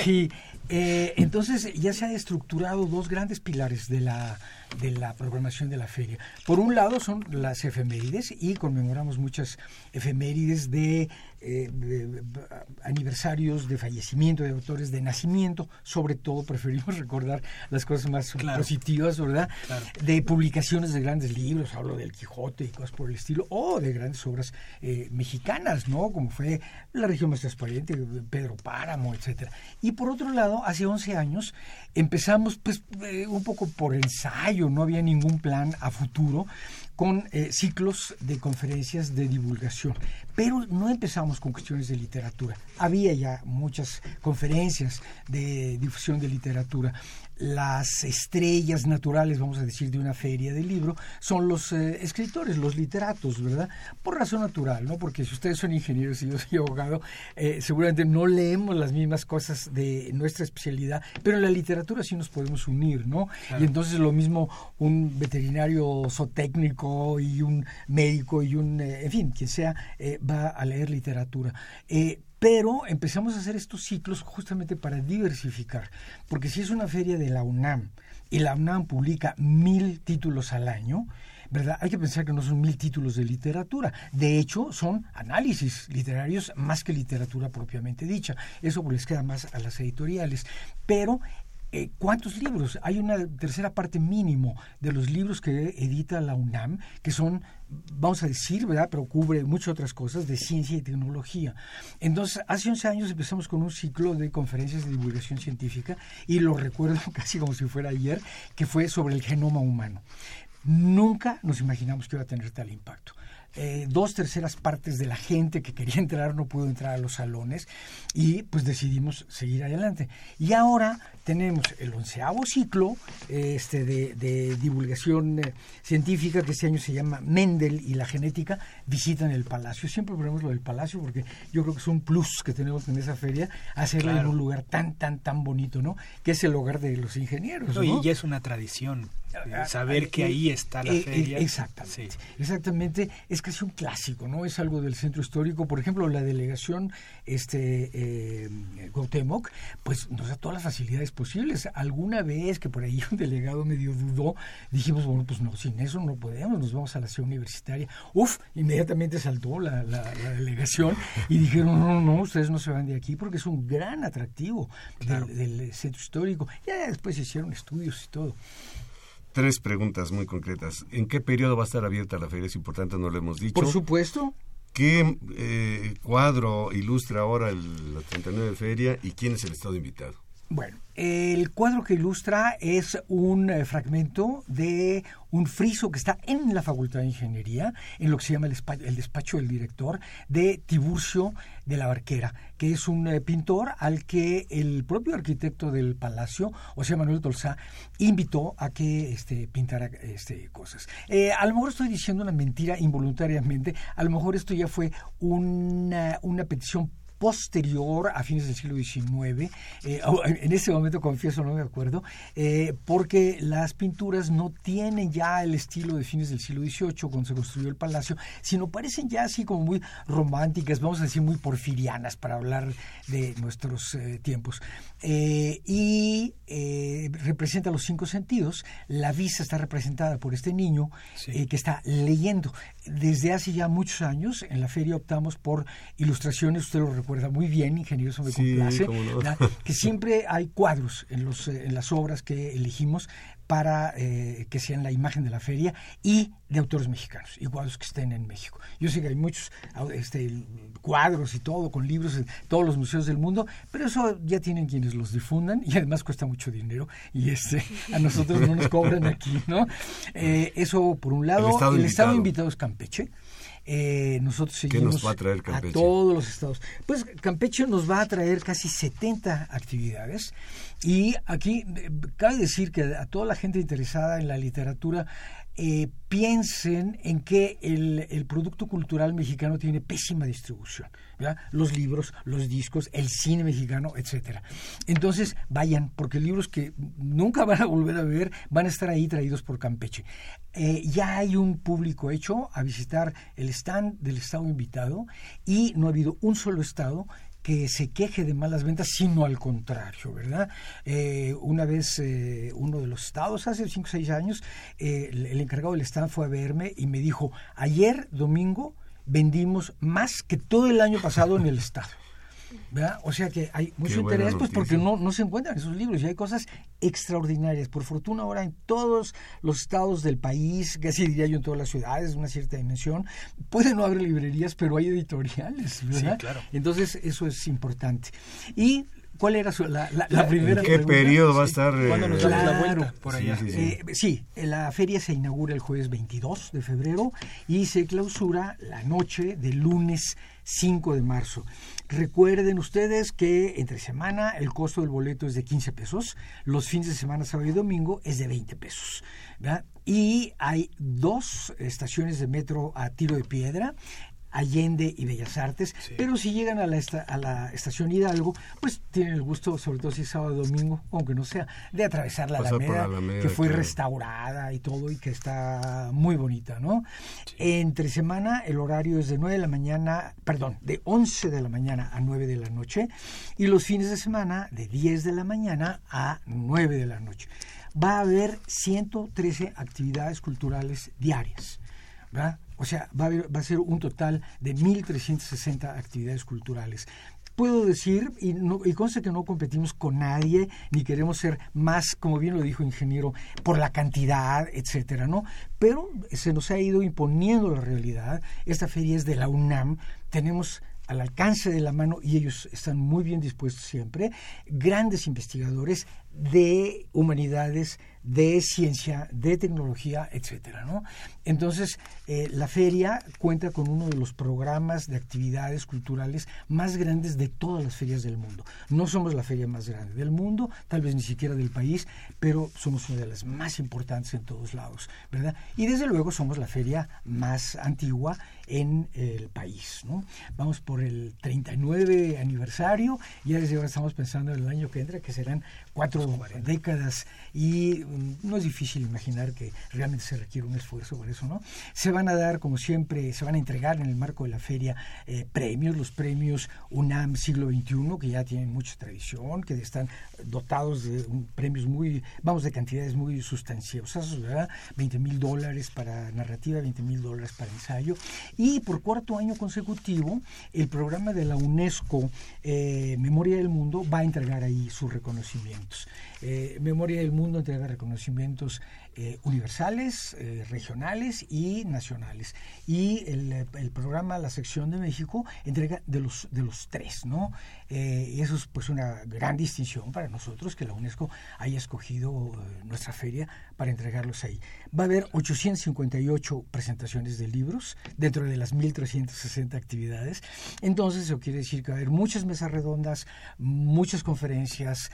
Speaker 6: y eh, entonces ya se han estructurado dos grandes pilares de la de la programación de la feria. Por un lado son las efemérides y conmemoramos muchas efemérides de eh, aniversarios de fallecimiento de autores, de nacimiento, sobre todo preferimos recordar las cosas más positivas, ¿verdad? De publicaciones de grandes libros, hablo del Quijote y cosas por el estilo, o de grandes obras eh, mexicanas, ¿no? Como fue La región más transparente, Pedro Páramo, etcétera. Y por otro lado, hace 11 años empezamos pues eh, un poco por ensayo, no había ningún plan a futuro con eh, ciclos de conferencias de divulgación. Pero no empezamos con cuestiones de literatura. Había ya muchas conferencias de difusión de literatura las estrellas naturales, vamos a decir, de una feria de libro, son los eh, escritores, los literatos, ¿verdad? Por razón natural, ¿no? Porque si ustedes son ingenieros y yo soy abogado, eh, seguramente no leemos las mismas cosas de nuestra especialidad, pero en la literatura sí nos podemos unir, ¿no? Y entonces lo mismo un veterinario zootécnico y un médico y un, eh, en fin, quien sea, va a leer literatura. Pero empezamos a hacer estos ciclos justamente para diversificar, porque si es una feria de la UNAM y la UNAM publica mil títulos al año, ¿verdad? Hay que pensar que no son mil títulos de literatura. De hecho, son análisis literarios más que literatura propiamente dicha. Eso les queda más a las editoriales. Pero eh, ¿Cuántos libros? Hay una tercera parte mínimo de los libros que edita la UNAM, que son, vamos a decir, ¿verdad? Pero cubre muchas otras cosas de ciencia y tecnología. Entonces, hace 11 años empezamos con un ciclo de conferencias de divulgación científica y lo recuerdo casi como si fuera ayer, que fue sobre el genoma humano. Nunca nos imaginamos que iba a tener tal impacto. Eh, dos terceras partes de la gente que quería entrar no pudo entrar a los salones y pues decidimos seguir adelante. Y ahora tenemos el onceavo ciclo este, de, divulgación eh, científica que este año se llama Mendel y la genética visitan el palacio. Siempre ponemos lo del palacio porque yo creo que es un plus que tenemos en esa feria hacerla en un lugar tan, tan, tan bonito, ¿no? Que es el hogar de los ingenieros.
Speaker 3: Y ya es una tradición saber que ahí está la
Speaker 6: eh, eh,
Speaker 3: feria.
Speaker 6: Exactamente, exactamente, es casi un clásico, ¿no? Es algo del centro histórico. Por ejemplo, la delegación este eh, pues nos da todas las facilidades posibles. Alguna vez que por ahí un delegado medio dudó, dijimos, bueno, pues no, sin eso no podemos, nos vamos a la ciudad universitaria. Uf, inmediatamente saltó la, delegación y dijeron, no, no, ustedes no se van de aquí porque es un gran atractivo del, del centro histórico. Ya después se hicieron estudios y todo.
Speaker 2: Tres preguntas muy concretas. ¿En qué periodo va a estar abierta la feria? Es importante, no lo hemos dicho.
Speaker 6: Por supuesto.
Speaker 2: ¿Qué eh, cuadro ilustra ahora el, la 39 feria y quién es el estado invitado?
Speaker 6: Bueno, el cuadro que ilustra es un eh, fragmento de un friso que está en la Facultad de Ingeniería, en lo que se llama el despacho, del director, de Tiburcio de la Barquera, que es un eh, pintor al que el propio arquitecto del palacio, o sea, Manuel Tolsá, invitó a que este, pintara este, cosas. Eh, a lo mejor estoy diciendo una mentira involuntariamente, a lo mejor esto ya fue una, una petición posterior a fines del siglo XIX, eh, en ese momento confieso no me acuerdo, eh, porque las pinturas no tienen ya el estilo de fines del siglo XVIII cuando se construyó el palacio, sino parecen ya así como muy románticas, vamos a decir muy porfirianas para hablar de nuestros eh, tiempos. y representa los cinco sentidos, la vista está representada por este niño que está leyendo. Desde hace ya muchos años en la feria optamos por ilustraciones, usted lo recuerda muy bien, ingeniero, eso me complace, que siempre hay cuadros en, los, eh, en las obras que elegimos para eh, que sean la imagen de la feria y de autores mexicanos y cuadros que estén en México. Yo sé que hay muchos este, cuadros y todo con libros en todos los museos del mundo, pero eso ya tienen quienes los difundan y además cuesta mucho dinero y este a nosotros no nos cobran aquí, ¿no? Eh, eso por un lado, el estado, invitado es Campeche. Eh, nosotros seguimos
Speaker 2: nos va a, traer Campeche?
Speaker 6: a todos los estados. Pues Campeche nos va a traer casi 70 actividades y aquí eh, cabe decir que a toda la gente interesada en la literatura eh, piensen en que el, producto cultural mexicano tiene pésima distribución. Los libros, los discos, el cine mexicano, etcétera. Entonces, vayan, porque libros que nunca van a volver a ver van a estar ahí traídos por Campeche. Eh, ya hay un público hecho a visitar el stand del Estado invitado y no ha habido un solo Estado que se queje de malas ventas, sino al contrario, ¿verdad? Eh, una vez eh, uno de los estados, hace 5 o 6 años, eh, el, encargado del stand fue a verme y me dijo, ayer domingo vendimos más que todo el año pasado en el estado. ¿Verdad? O sea que hay mucho interés, pues porque no, no se encuentran esos libros y hay cosas extraordinarias. Por fortuna ahora en todos los estados del país, casi diría yo en todas las ciudades, una cierta dimensión, puede no haber librerías, pero hay editoriales, ¿verdad?
Speaker 3: Sí, claro.
Speaker 6: Entonces eso es importante. Y ¿Cuál era su, la, la, primera
Speaker 2: ¿En qué periodo va a estar?
Speaker 3: ¿Cuándo nos damos la vuelta por allá?
Speaker 6: Sí, eh, sí, la feria se inaugura el jueves 22 de febrero y se clausura la noche del lunes 5 de marzo. Recuerden ustedes que entre semana el costo del boleto es de 15 pesos, los fines de semana, sábado y domingo, es de 20 pesos. ¿verdad? Y hay dos estaciones de metro a tiro de piedra. Allende y Bellas Artes, pero si llegan a la, a la estación Hidalgo, pues tienen el gusto, sobre todo si es sábado o domingo, aunque no sea, de atravesar la Alameda, que fue restaurada y todo y que está muy bonita, ¿no? Entre semana el horario es de 9 de la mañana, perdón, de 11 de la mañana a 9 de la noche y los fines de semana de 10 de la mañana a 9 de la noche. Va a haber 113 actividades culturales diarias. ¿verdad? O sea, va a, haber, ser un total de 1.360 actividades culturales puedo decir, y, no, y que no competimos con nadie, ni queremos ser más, como bien lo dijo el ingeniero, por la cantidad, etcétera, ¿no? Pero se nos ha ido imponiendo la realidad. Esta feria es de la UNAM, tenemos al alcance de la mano y ellos están muy bien dispuestos siempre, grandes investigadores de humanidades, de ciencia, de tecnología, etcétera, ¿no? Entonces, eh, la feria cuenta con uno de los programas de actividades culturales más grandes de todas las ferias del mundo. No somos la feria más grande del mundo, tal vez ni siquiera del país, pero somos una de las más importantes en todos lados, ¿verdad? Y desde luego somos la feria más antigua en el país, ¿no? Vamos por el 39 aniversario, y desde ahora estamos pensando en el año que entra, que serán cuatro décadas y mm, no es difícil imaginar que realmente se requiere un esfuerzo eso, ¿no? Se van a dar, como siempre, se van a entregar en el marco de la feria eh, premios, los premios UNAM siglo XXI, que ya tienen mucha tradición, que están dotados de premios muy, vamos, de cantidades muy sustanciosas, ¿verdad? 20 mil dólares para narrativa, 20 mil dólares para ensayo. Y por cuarto año consecutivo, el programa de la UNESCO, eh, Memoria del Mundo, va a entregar ahí sus reconocimientos. Eh, Memoria del Mundo entrega reconocimientos eh, universales, eh, regionales y nacionales. Y el, programa La Sección de México entrega de los, de los tres, ¿no? Y eso es pues una gran distinción para nosotros que la UNESCO haya escogido nuestra feria para entregarlos ahí. Va a haber 858 presentaciones de libros dentro de las 1.360 actividades. Entonces, eso quiere decir que va a haber muchas mesas redondas, muchas conferencias,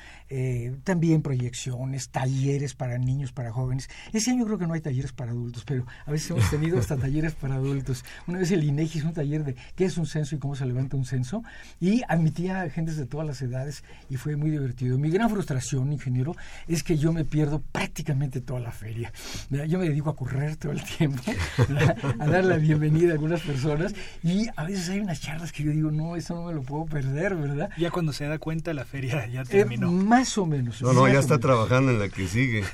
Speaker 6: también proyecciones, talleres para niños, para jóvenes. Ese año creo que no hay talleres para adultos, pero a veces hemos tenido hasta talleres para adultos. Una vez el INEGI hizo un taller de qué es un censo y cómo se levanta un censo y admitía gente de todas las edades y fue muy divertido. Mi gran frustración, ingeniero, es que yo me pierdo prácticamente toda la feria. Yo me dedico a correr todo el tiempo, a dar la bienvenida a algunas personas y a veces hay unas charlas que yo digo, no, eso no me lo puedo perder, ¿verdad?
Speaker 3: Ya cuando se da cuenta la feria ya terminó.
Speaker 6: más o menos.
Speaker 2: No, no, ya está trabajando en la que sigue.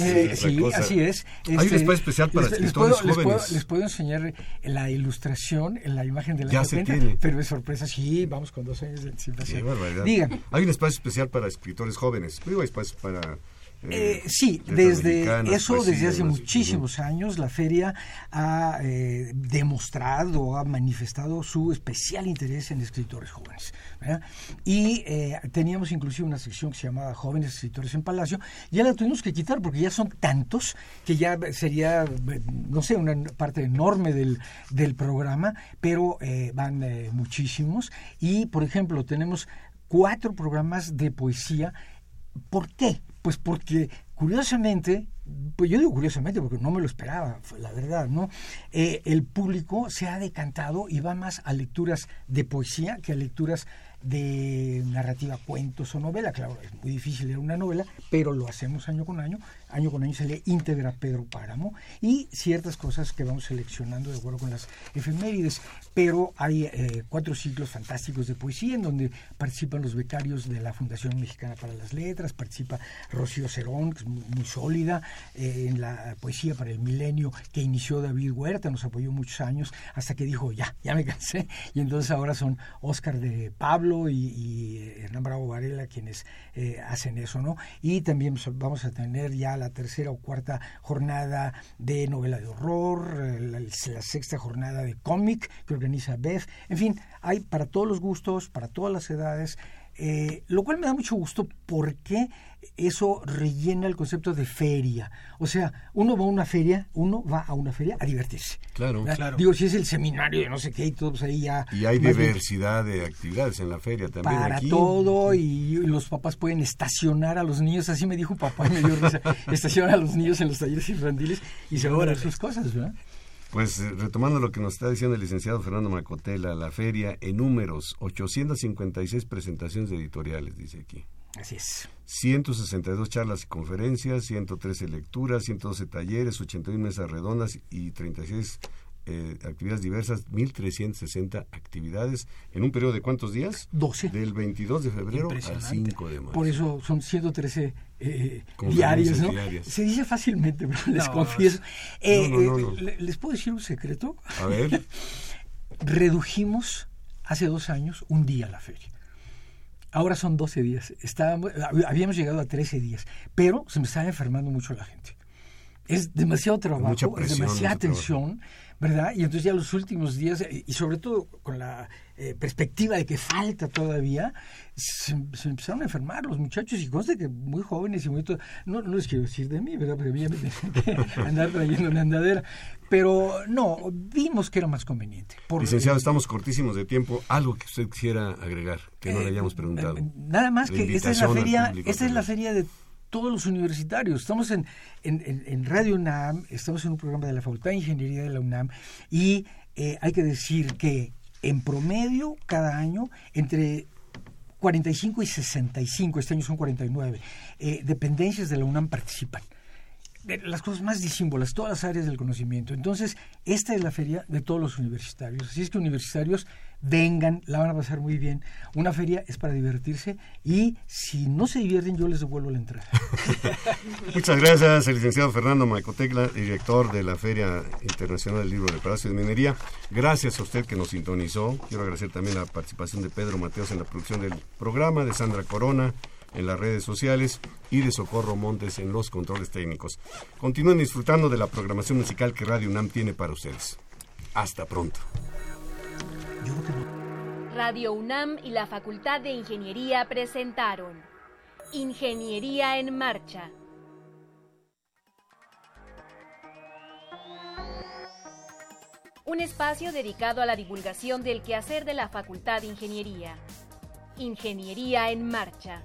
Speaker 6: Eh, sí, así es.
Speaker 2: Hay un este, espacio especial para escritores jóvenes.
Speaker 6: Les puedo, enseñar la ilustración, la imagen de la
Speaker 2: ya se tiene.
Speaker 6: pero es sorpresa, sí, vamos con dos años de anticipación.
Speaker 2: Digan. Hay un espacio especial para escritores jóvenes. Hay espacio para
Speaker 6: eh, sí, desde eso, pues desde hace muchísimos años, la feria ha eh, demostrado, ha manifestado su especial interés en escritores jóvenes. Y eh, teníamos inclusive una sección que se llamaba Jóvenes Escritores en Palacio, ya la tuvimos que quitar porque ya son tantos que ya sería, no sé, una parte enorme del, del programa, pero van muchísimos. Y, por ejemplo, tenemos cuatro programas de poesía. ¿Por qué? Pues porque curiosamente, pues yo digo curiosamente porque no me lo esperaba, la verdad, ¿no? Eh, el público se ha decantado y va más a lecturas de poesía que a lecturas de narrativa, cuentos o novela. Claro, es muy difícil leer una novela, pero lo hacemos año con año. Año con año se lee íntegra Pedro Páramo y ciertas cosas que vamos seleccionando de acuerdo con las efemérides. Pero hay eh, cuatro ciclos fantásticos de poesía en donde participan los becarios de la Fundación Mexicana para las Letras, participa Rocío Cerón, que es muy, sólida, eh, en la poesía para el milenio que inició David Huerta, nos apoyó muchos años hasta que dijo, ya, ya me cansé. Y entonces ahora son Oscar de Pablo y, eh, Hernán Bravo Varela quienes hacen eso, ¿no? Y también vamos a tener ya la tercera o cuarta jornada de novela de horror, la, sexta jornada de cómic, que organiza Beth. En fin, hay para todos los gustos, para todas las edades, eh, lo cual me da mucho gusto porque eso rellena el concepto de feria. O sea, uno va a una feria, uno va a una feria a divertirse.
Speaker 2: Claro, claro.
Speaker 6: Digo, si es el seminario de no sé qué y todo, pues ahí ya...
Speaker 2: Y hay diversidad de actividades en la feria también.
Speaker 6: Para todo y, los papás pueden estacionar a los niños, así me dijo papá y me dio risa, estacionar a los niños en los talleres infantiles y se van a ver sus cosas, ¿verdad?
Speaker 2: Pues eh, retomando lo que nos está diciendo el licenciado Fernando Macotela, la feria en números, 856 presentaciones editoriales, dice aquí.
Speaker 6: Así es.
Speaker 2: 162 charlas y conferencias, 113 lecturas, 112 talleres, 81 mesas redondas y 36 eh, actividades diversas, 1.360 actividades en un periodo de cuántos días?
Speaker 6: 12.
Speaker 2: Del 22 de febrero al 5 de marzo.
Speaker 6: Por eso son 113 eh, diarios, ¿no? Se dice fácilmente, pero les confieso. Eh, eh, ¿Les puedo decir un secreto?
Speaker 2: A ver.
Speaker 6: Redujimos hace dos años un día la feria. Ahora son 12 días. Estábamos, habíamos llegado a 13 días, pero se me estaba enfermando mucho la gente. Es demasiado trabajo, es demasiada atención. ¿Verdad? Y entonces ya los últimos días, eh, y sobre todo con la eh, perspectiva de que falta todavía, se, empezaron a enfermar los muchachos y conste que muy jóvenes y muy... No, no les quiero decir de mí, ¿verdad? Porque que andar trayendo una andadera. Pero no, vimos que era más conveniente.
Speaker 2: Licenciado, estamos cortísimos de tiempo. Algo que usted quisiera agregar, que no le hayamos preguntado.
Speaker 6: nada más que esta es la feria, esta es la feria de todos los universitarios. Estamos en, en, Radio UNAM, estamos en un programa de la Facultad de Ingeniería de la UNAM y eh, hay que decir que en promedio cada año entre 45 y 65, este año son 49, eh, dependencias de la UNAM participan las cosas más disímbolas, todas las áreas del conocimiento. Entonces, esta es la feria de todos los universitarios. Así es que universitarios vengan, la van a pasar muy bien. Una feria es para divertirse y si no se divierten, yo les devuelvo la entrada.
Speaker 2: Muchas gracias, el licenciado Fernando Maicotecla, director de la Feria Internacional del Libro de Palacio de Minería. Gracias a usted que nos sintonizó. Quiero agradecer también la participación de Pedro Mateos en la producción del programa, de Sandra Corona en las redes sociales y de Socorro Montes en los controles técnicos. Continúen disfrutando de la programación musical que Radio UNAM tiene para ustedes. Hasta pronto.
Speaker 1: Radio UNAM y la Facultad de Ingeniería presentaron Ingeniería en Marcha. Un espacio dedicado a la divulgación del quehacer de la Facultad de Ingeniería. Ingeniería en Marcha.